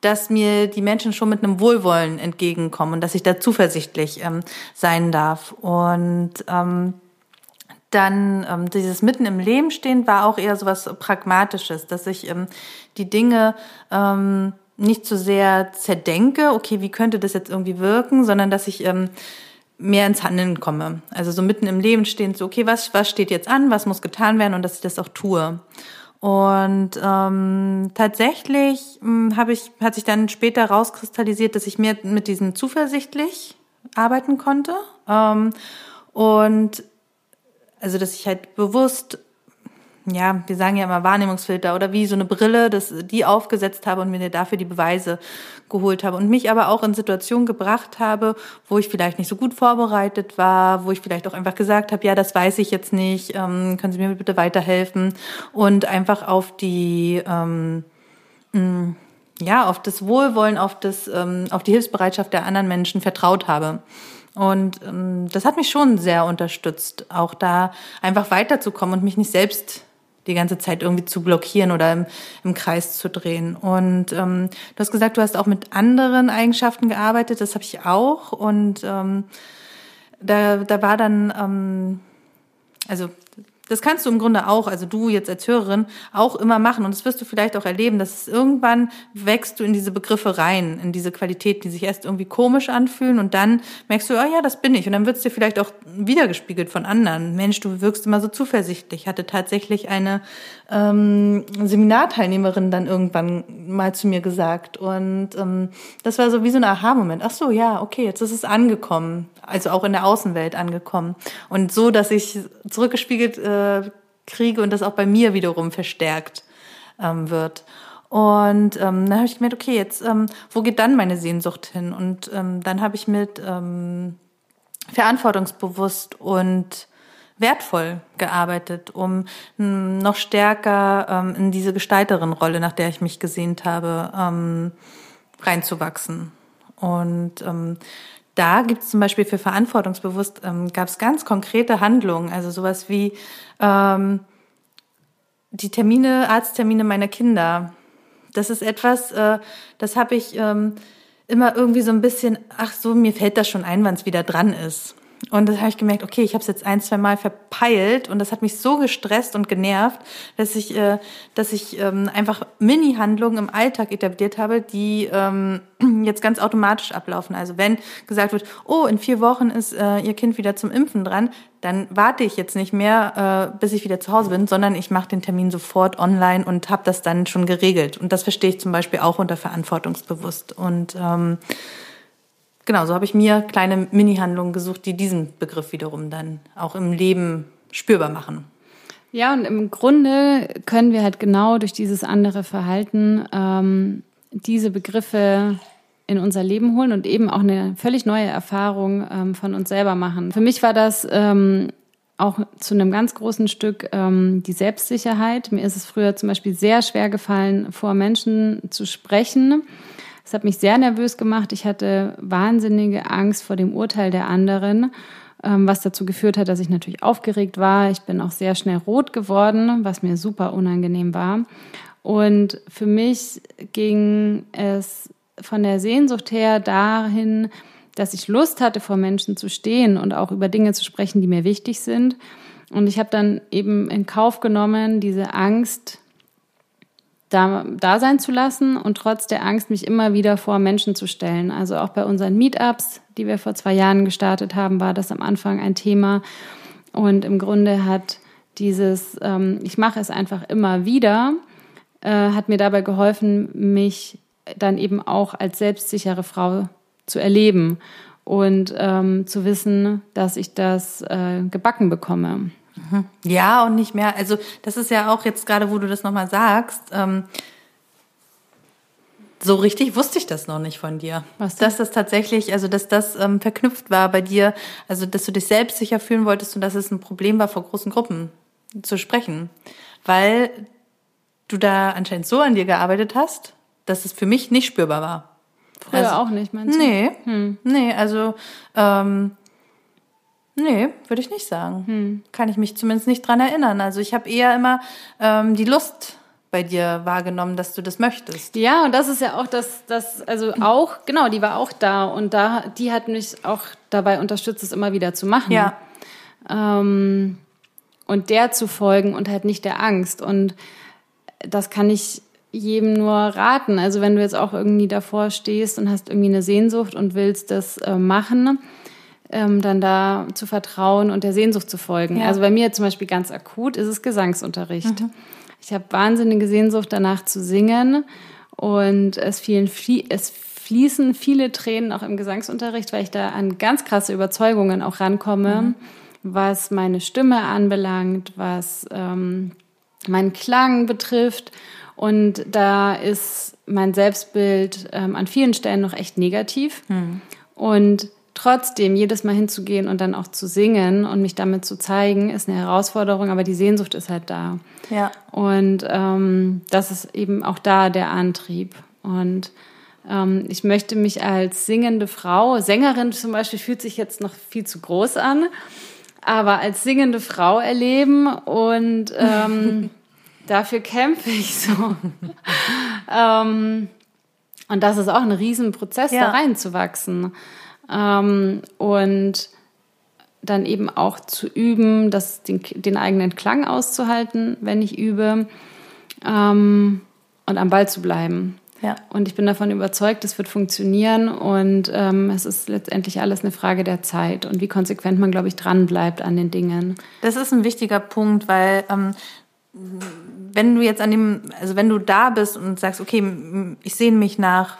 dass mir die Menschen schon mit einem Wohlwollen entgegenkommen und dass ich da zuversichtlich ähm, sein darf. Und ähm, dann ähm, dieses mitten im Leben stehen war auch eher so was Pragmatisches, dass ich ähm, die Dinge ähm, nicht so sehr zerdenke, okay, wie könnte das jetzt irgendwie wirken, sondern dass ich ähm, mehr ins Handeln komme. Also so mitten im Leben stehen, so, okay, was, was steht jetzt an, was muss getan werden und dass ich das auch tue. Und ähm, tatsächlich ähm, habe ich, hat sich dann später rauskristallisiert, dass ich mehr mit diesem zuversichtlich arbeiten konnte. Ähm, und also dass ich halt bewusst, ja, wir sagen ja immer Wahrnehmungsfilter oder wie so eine Brille, dass die aufgesetzt habe und mir dafür die Beweise geholt habe und mich aber auch in Situationen gebracht habe, wo ich vielleicht nicht so gut vorbereitet war, wo ich vielleicht auch einfach gesagt habe, ja, das weiß ich jetzt nicht, ähm, können Sie mir bitte weiterhelfen und einfach auf die ähm, mm, ja, auf das Wohlwollen, auf das, ähm, auf die Hilfsbereitschaft der anderen Menschen vertraut habe. Und ähm, das hat mich schon sehr unterstützt, auch da einfach weiterzukommen und mich nicht selbst die ganze Zeit irgendwie zu blockieren oder im, im Kreis zu drehen. Und ähm, du hast gesagt, du hast auch mit anderen Eigenschaften gearbeitet, das habe ich auch. Und ähm, da, da war dann, ähm, also das kannst du im Grunde auch, also du jetzt als Hörerin, auch immer machen. Und das wirst du vielleicht auch erleben, dass es irgendwann wächst du in diese Begriffe rein, in diese Qualitäten, die sich erst irgendwie komisch anfühlen und dann merkst du, oh ja, das bin ich. Und dann wird es dir vielleicht auch wiedergespiegelt von anderen. Mensch, du wirkst immer so zuversichtlich. Ich hatte tatsächlich eine ähm, Seminarteilnehmerin dann irgendwann mal zu mir gesagt. Und ähm, das war so wie so ein Aha-Moment. Ach so, ja, okay, jetzt ist es angekommen. Also auch in der Außenwelt angekommen. Und so, dass ich zurückgespiegelt äh, kriege und das auch bei mir wiederum verstärkt ähm, wird. Und ähm, dann habe ich gemerkt, okay, jetzt, ähm, wo geht dann meine Sehnsucht hin? Und ähm, dann habe ich mit ähm, verantwortungsbewusst und wertvoll gearbeitet, um ähm, noch stärker ähm, in diese Gestalterin-Rolle, nach der ich mich gesehnt habe, ähm, reinzuwachsen. Und ähm, da gibt es zum Beispiel für verantwortungsbewusst, ähm, gab es ganz konkrete Handlungen, also sowas wie ähm, die Termine, Arzttermine meiner Kinder. Das ist etwas, äh, das habe ich ähm, immer irgendwie so ein bisschen, ach so, mir fällt das schon ein, wann es wieder dran ist. Und das habe ich gemerkt, okay, ich habe es jetzt ein, zwei Mal verpeilt und das hat mich so gestresst und genervt, dass ich, äh, dass ich ähm, einfach Mini-Handlungen im Alltag etabliert habe, die ähm, jetzt ganz automatisch ablaufen. Also wenn gesagt wird, oh, in vier Wochen ist äh, Ihr Kind wieder zum Impfen dran, dann warte ich jetzt nicht mehr, äh, bis ich wieder zu Hause bin, sondern ich mache den Termin sofort online und habe das dann schon geregelt. Und das verstehe ich zum Beispiel auch unter verantwortungsbewusst. Und ähm, genau, so habe ich mir kleine Mini-Handlungen gesucht, die diesen Begriff wiederum dann auch im Leben spürbar machen.
Ja, und im Grunde können wir halt genau durch dieses andere Verhalten ähm, diese Begriffe in unser Leben holen und eben auch eine völlig neue Erfahrung ähm, von uns selber machen. Für mich war das ähm, auch zu einem ganz großen Stück ähm, die Selbstsicherheit. Mir ist es früher zum Beispiel sehr schwer gefallen, vor Menschen zu sprechen das hat mich sehr nervös gemacht. Ich hatte wahnsinnige Angst vor dem Urteil der anderen, ähm, was dazu geführt hat, dass ich natürlich aufgeregt war. Ich bin auch sehr schnell rot geworden, was mir super unangenehm war. Und für mich ging es von der Sehnsucht her dahin, dass ich Lust hatte, vor Menschen zu stehen und auch über Dinge zu sprechen, die mir wichtig sind. Und ich habe dann eben in Kauf genommen, diese Angst da, da sein zu lassen und trotz der Angst mich immer wieder vor Menschen zu stellen. Also auch bei unseren Meetups, die wir vor zwei Jahren gestartet haben, war das am Anfang ein Thema. Und im Grunde hat dieses, ähm, ich mache es einfach immer wieder, äh, hat mir dabei geholfen, mich dann eben auch als selbstsichere Frau zu erleben und ähm, zu wissen, dass ich das äh, gebacken bekomme.
Mhm. Ja, und nicht mehr. Also das ist ja auch jetzt gerade, wo du das nochmal sagst, ähm, so richtig wusste ich das noch nicht von dir. Was denn? dass das tatsächlich, also dass das ähm, verknüpft war bei dir, also dass du dich selbst sicher fühlen wolltest und dass es ein Problem war, vor großen Gruppen zu sprechen. Weil du da anscheinend so an dir gearbeitet hast, dass es für mich nicht spürbar war.
Früher also, auch nicht, meinst
du? Nee, hm. nee, also ähm, Nee, würde ich nicht sagen. Hm. Kann ich mich zumindest nicht dran erinnern. Also ich habe eher immer ähm, die Lust bei dir wahrgenommen, dass du das möchtest.
Ja, und das ist ja auch das, das, also auch, genau, die war auch da und da, die hat mich auch dabei unterstützt, es immer wieder zu machen.
Ja.
Ähm, und der zu folgen und halt nicht der Angst. Und das kann ich jedem nur raten. Also wenn du jetzt auch irgendwie davor stehst und hast irgendwie eine Sehnsucht und willst das äh, machen, ähm, dann da zu vertrauen und der Sehnsucht zu folgen. Ja. Also bei mir zum Beispiel ganz akut ist es Gesangsunterricht. Mhm. Ich habe wahnsinnige Sehnsucht danach zu singen und es, fielen, es fließen viele Tränen auch im Gesangsunterricht, weil ich da an ganz krasse Überzeugungen auch rankomme, mhm. was meine Stimme anbelangt, was ähm, meinen Klang betrifft. Und da ist mein Selbstbild ähm, an vielen Stellen noch echt negativ. Mhm. Und trotzdem jedes Mal hinzugehen und dann auch zu singen und mich damit zu zeigen, ist eine Herausforderung, aber die Sehnsucht ist halt da.
Ja.
Und ähm, das ist eben auch da der Antrieb. Und ähm, ich möchte mich als singende Frau, Sängerin zum Beispiel fühlt sich jetzt noch viel zu groß an, aber als singende Frau erleben und ähm, dafür kämpfe ich so. ähm, und das ist auch ein Riesenprozess, ja. da reinzuwachsen. Ähm, und dann eben auch zu üben, das, den, den eigenen Klang auszuhalten, wenn ich übe ähm, und am Ball zu bleiben.
Ja.
Und ich bin davon überzeugt, es wird funktionieren und ähm, es ist letztendlich alles eine Frage der Zeit und wie konsequent man, glaube ich, dran bleibt an den Dingen.
Das ist ein wichtiger Punkt, weil ähm, wenn du jetzt an dem, also wenn du da bist und sagst, okay, ich sehne mich nach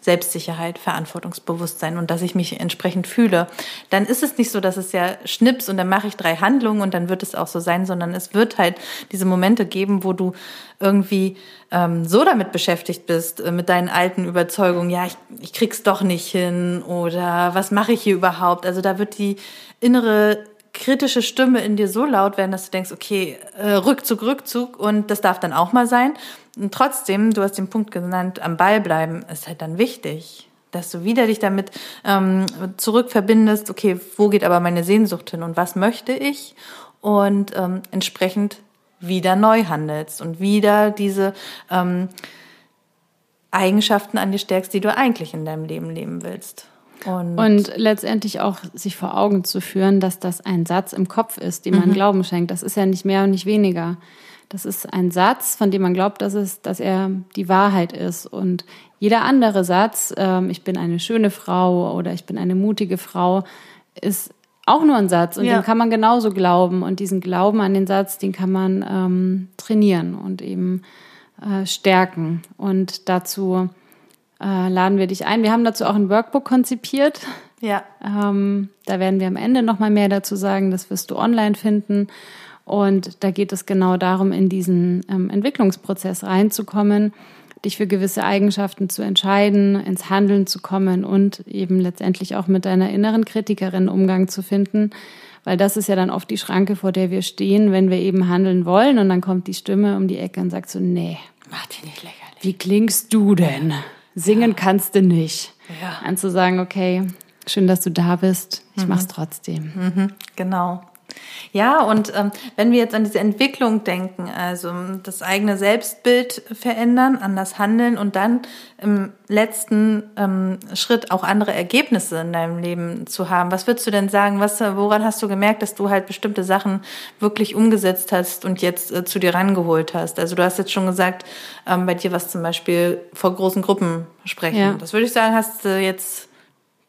Selbstsicherheit, Verantwortungsbewusstsein und dass ich mich entsprechend fühle, dann ist es nicht so, dass es ja schnips und dann mache ich drei Handlungen und dann wird es auch so sein, sondern es wird halt diese Momente geben, wo du irgendwie ähm, so damit beschäftigt bist, äh, mit deinen alten Überzeugungen, ja, ich, ich krieg's doch nicht hin oder was mache ich hier überhaupt? Also da wird die innere kritische Stimme in dir so laut werden, dass du denkst, okay, äh, Rückzug, Rückzug und das darf dann auch mal sein. Und trotzdem, du hast den Punkt genannt, am Ball bleiben ist halt dann wichtig, dass du wieder dich damit ähm, zurückverbindest, okay, wo geht aber meine Sehnsucht hin und was möchte ich? Und ähm, entsprechend wieder neu handelst und wieder diese ähm, Eigenschaften an dir stärkst, die du eigentlich in deinem Leben leben willst.
Und, und, letztendlich auch sich vor Augen zu führen, dass das ein Satz im Kopf ist, dem man mhm. Glauben schenkt. Das ist ja nicht mehr und nicht weniger. Das ist ein Satz, von dem man glaubt, dass, es, dass er die Wahrheit ist. Und jeder andere Satz, ähm, ich bin eine schöne Frau oder ich bin eine mutige Frau, ist auch nur ein Satz. Und ja. den kann man genauso glauben. Und diesen Glauben an den Satz, den kann man ähm, trainieren und eben äh, stärken. Und dazu äh, laden wir dich ein. Wir haben dazu auch ein Workbook konzipiert.
Ja.
Ähm, da werden wir am Ende nochmal mehr dazu sagen. Das wirst du online finden. Und da geht es genau darum, in diesen ähm, Entwicklungsprozess reinzukommen, dich für gewisse Eigenschaften zu entscheiden, ins Handeln zu kommen und eben letztendlich auch mit deiner inneren Kritikerin Umgang zu finden. Weil das ist ja dann oft die Schranke, vor der wir stehen, wenn wir eben handeln wollen. Und dann kommt die Stimme um die Ecke und sagt so, nee.
Mach dich nicht lächerlich.
Wie klingst du denn? Singen kannst du nicht. Ja. Anzusagen, okay, schön, dass du da bist. Ich mhm. mach's trotzdem.
Mhm, genau. Ja, und ähm, wenn wir jetzt an diese Entwicklung denken, also das eigene Selbstbild verändern, anders handeln und dann im letzten ähm, Schritt auch andere Ergebnisse in deinem Leben zu haben, was würdest du denn sagen, was, woran hast du gemerkt, dass du halt bestimmte Sachen wirklich umgesetzt hast und jetzt äh, zu dir rangeholt hast? Also du hast jetzt schon gesagt, ähm, bei dir was zum Beispiel vor großen Gruppen sprechen. Ja. Das würde ich sagen, hast du jetzt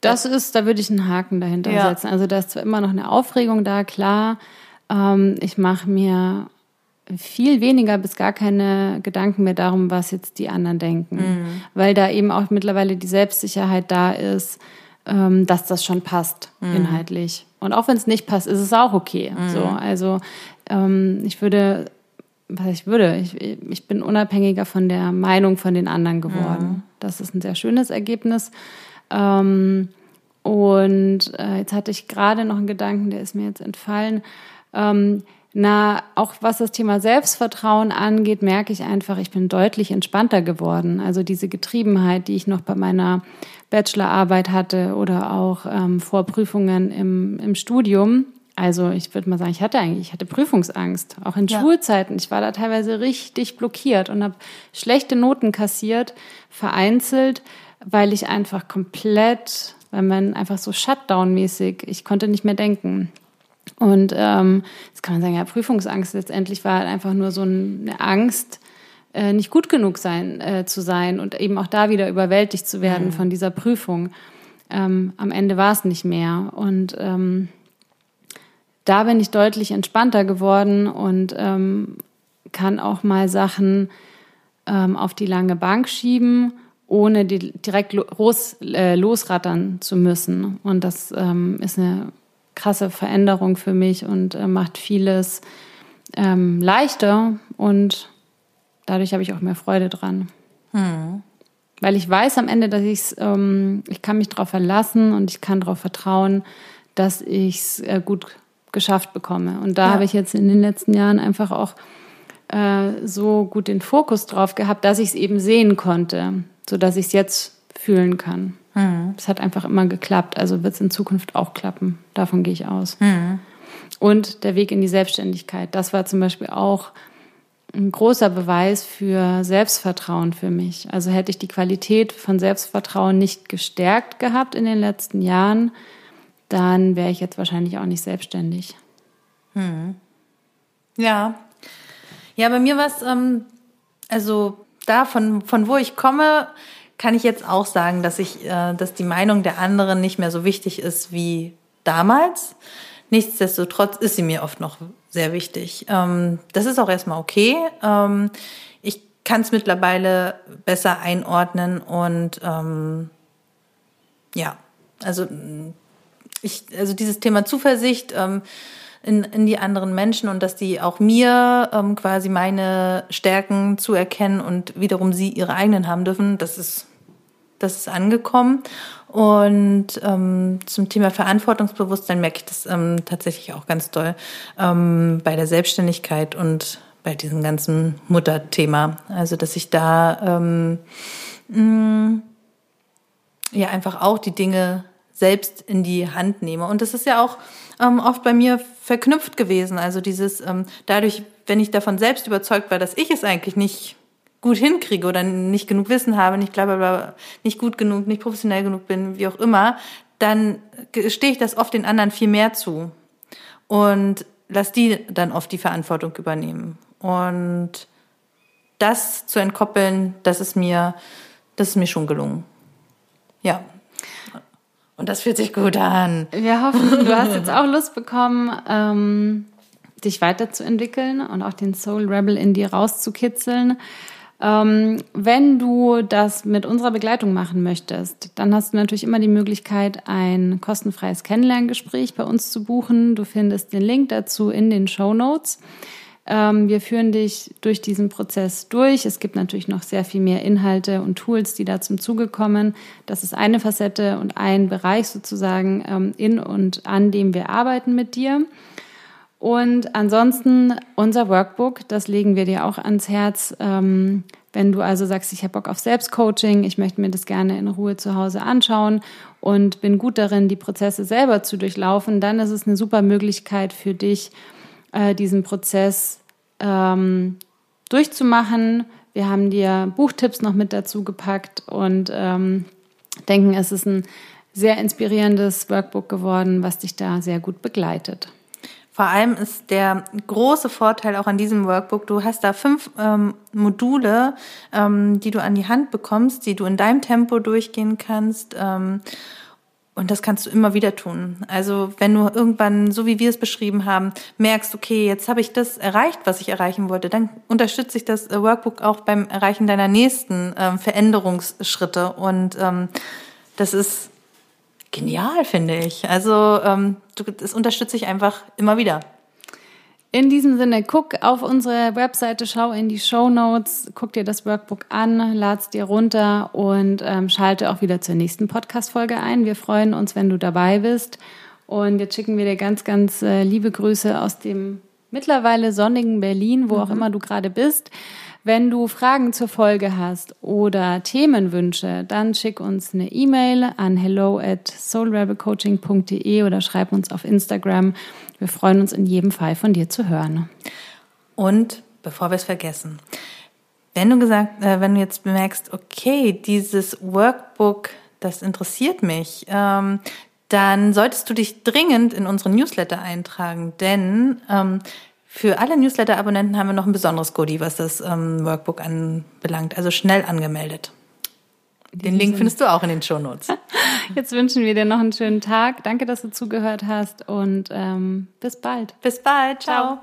das ist, da würde ich einen Haken dahinter ja. setzen. Also da ist zwar immer noch eine Aufregung da, klar. Ähm, ich mache mir viel weniger bis gar keine Gedanken mehr darum, was jetzt die anderen denken. Mhm. Weil da eben auch mittlerweile die Selbstsicherheit da ist, ähm, dass das schon passt, mhm. inhaltlich. Und auch wenn es nicht passt, ist es auch okay. Mhm. So, also ähm, ich würde, was ich würde, ich, ich bin unabhängiger von der Meinung von den anderen geworden. Mhm. Das ist ein sehr schönes Ergebnis. Ähm, und äh, jetzt hatte ich gerade noch einen Gedanken, der ist mir jetzt entfallen. Ähm, na, auch was das Thema Selbstvertrauen angeht, merke ich einfach, ich bin deutlich entspannter geworden. Also diese Getriebenheit, die ich noch bei meiner Bachelorarbeit hatte oder auch ähm, vor Prüfungen im, im Studium. Also ich würde mal sagen, ich hatte eigentlich, ich hatte Prüfungsangst, auch in ja. Schulzeiten. Ich war da teilweise richtig blockiert und habe schlechte Noten kassiert, vereinzelt weil ich einfach komplett, weil man einfach so Shutdown-mäßig, ich konnte nicht mehr denken. Und ähm, jetzt kann man sagen, ja, Prüfungsangst letztendlich war halt einfach nur so eine Angst, äh, nicht gut genug sein äh, zu sein und eben auch da wieder überwältigt zu werden mhm. von dieser Prüfung. Ähm, am Ende war es nicht mehr. Und ähm, da bin ich deutlich entspannter geworden und ähm, kann auch mal Sachen ähm, auf die lange Bank schieben ohne die direkt los, äh, losrattern zu müssen. Und das ähm, ist eine krasse Veränderung für mich und äh, macht vieles ähm, leichter und dadurch habe ich auch mehr Freude dran. Hm. Weil ich weiß am Ende, dass ich's, ähm, ich kann mich darauf verlassen und ich kann darauf vertrauen, dass ich es äh, gut geschafft bekomme. Und da ja. habe ich jetzt in den letzten Jahren einfach auch äh, so gut den Fokus drauf gehabt, dass ich es eben sehen konnte sodass ich es jetzt fühlen kann. Mhm. Es hat einfach immer geklappt, also wird es in Zukunft auch klappen. Davon gehe ich aus. Mhm. Und der Weg in die Selbstständigkeit, das war zum Beispiel auch ein großer Beweis für Selbstvertrauen für mich. Also hätte ich die Qualität von Selbstvertrauen nicht gestärkt gehabt in den letzten Jahren, dann wäre ich jetzt wahrscheinlich auch nicht selbstständig.
Hm. Ja. Ja, bei mir war es, ähm, also da, von, von wo ich komme, kann ich jetzt auch sagen, dass ich, äh, dass die Meinung der anderen nicht mehr so wichtig ist wie damals. Nichtsdestotrotz ist sie mir oft noch sehr wichtig. Ähm, das ist auch erstmal okay. Ähm, ich kann es mittlerweile besser einordnen und ähm, ja, also ich, also dieses Thema Zuversicht ähm, in, in die anderen Menschen und dass die auch mir ähm, quasi meine Stärken zu erkennen und wiederum sie ihre eigenen haben dürfen, das ist, das ist angekommen. Und ähm, zum Thema Verantwortungsbewusstsein merke ich das ähm, tatsächlich auch ganz doll ähm, bei der Selbstständigkeit und bei diesem ganzen Mutterthema. Also dass ich da ähm, mh, mm, ja einfach auch die Dinge selbst in die Hand nehme. Und das ist ja auch ähm, oft bei mir verknüpft gewesen. Also dieses, ähm, dadurch, wenn ich davon selbst überzeugt war, dass ich es eigentlich nicht gut hinkriege oder nicht genug Wissen habe, nicht bla bla bla, nicht gut genug, nicht professionell genug bin, wie auch immer, dann stehe ich das oft den anderen viel mehr zu. Und lass die dann oft die Verantwortung übernehmen. Und das zu entkoppeln, das ist mir, das ist mir schon gelungen. Ja. Und das fühlt sich gut an.
Wir hoffen, du hast jetzt auch Lust bekommen, ähm, dich weiterzuentwickeln und auch den Soul Rebel in dir rauszukitzeln. Ähm, wenn du das mit unserer Begleitung machen möchtest, dann hast du natürlich immer die Möglichkeit, ein kostenfreies Kennenlerngespräch bei uns zu buchen. Du findest den Link dazu in den Show Notes. Ähm, wir führen dich durch diesen Prozess durch. Es gibt natürlich noch sehr viel mehr Inhalte und Tools, die da zum Zuge kommen. Das ist eine Facette und ein Bereich sozusagen ähm, in und an dem wir arbeiten mit dir. Und ansonsten unser Workbook, das legen wir dir auch ans Herz. Ähm, wenn du also sagst, ich habe Bock auf Selbstcoaching, ich möchte mir das gerne in Ruhe zu Hause anschauen und bin gut darin, die Prozesse selber zu durchlaufen, dann ist es eine super Möglichkeit für dich, äh, diesen Prozess ähm, durchzumachen. Wir haben dir Buchtipps noch mit dazu gepackt und ähm, denken, es ist ein sehr inspirierendes Workbook geworden, was dich da sehr gut begleitet.
Vor allem ist der große Vorteil auch an diesem Workbook, du hast da fünf ähm, Module, ähm, die du an die Hand bekommst, die du in deinem Tempo durchgehen kannst. Ähm, und das kannst du immer wieder tun. Also wenn du irgendwann, so wie wir es beschrieben haben, merkst, okay, jetzt habe ich das erreicht, was ich erreichen wollte, dann unterstützt sich das Workbook auch beim Erreichen deiner nächsten ähm, Veränderungsschritte. Und ähm, das ist genial, finde ich. Also ähm, das unterstütze ich einfach immer wieder.
In diesem Sinne, guck auf unsere Webseite, schau in die Show Notes, guck dir das Workbook an, lad's dir runter und ähm, schalte auch wieder zur nächsten Podcast-Folge ein. Wir freuen uns, wenn du dabei bist. Und jetzt schicken wir dir ganz, ganz äh, liebe Grüße aus dem mittlerweile sonnigen Berlin, wo mhm. auch immer du gerade bist. Wenn du Fragen zur Folge hast oder Themenwünsche, dann schick uns eine E-Mail an hello at soulrebelcoaching.de oder schreib uns auf Instagram. Wir freuen uns in jedem Fall von dir zu hören.
Und bevor wir es vergessen, wenn du gesagt, äh, wenn du jetzt bemerkst, okay, dieses Workbook, das interessiert mich, ähm, dann solltest du dich dringend in unseren Newsletter eintragen, denn ähm, für alle Newsletter-Abonnenten haben wir noch ein besonderes Goodie, was das ähm, Workbook anbelangt. Also schnell angemeldet. Den Link findest du auch in den Show Notes.
Jetzt wünschen wir dir noch einen schönen Tag. Danke, dass du zugehört hast und ähm, bis bald.
Bis bald. Ciao. Ciao.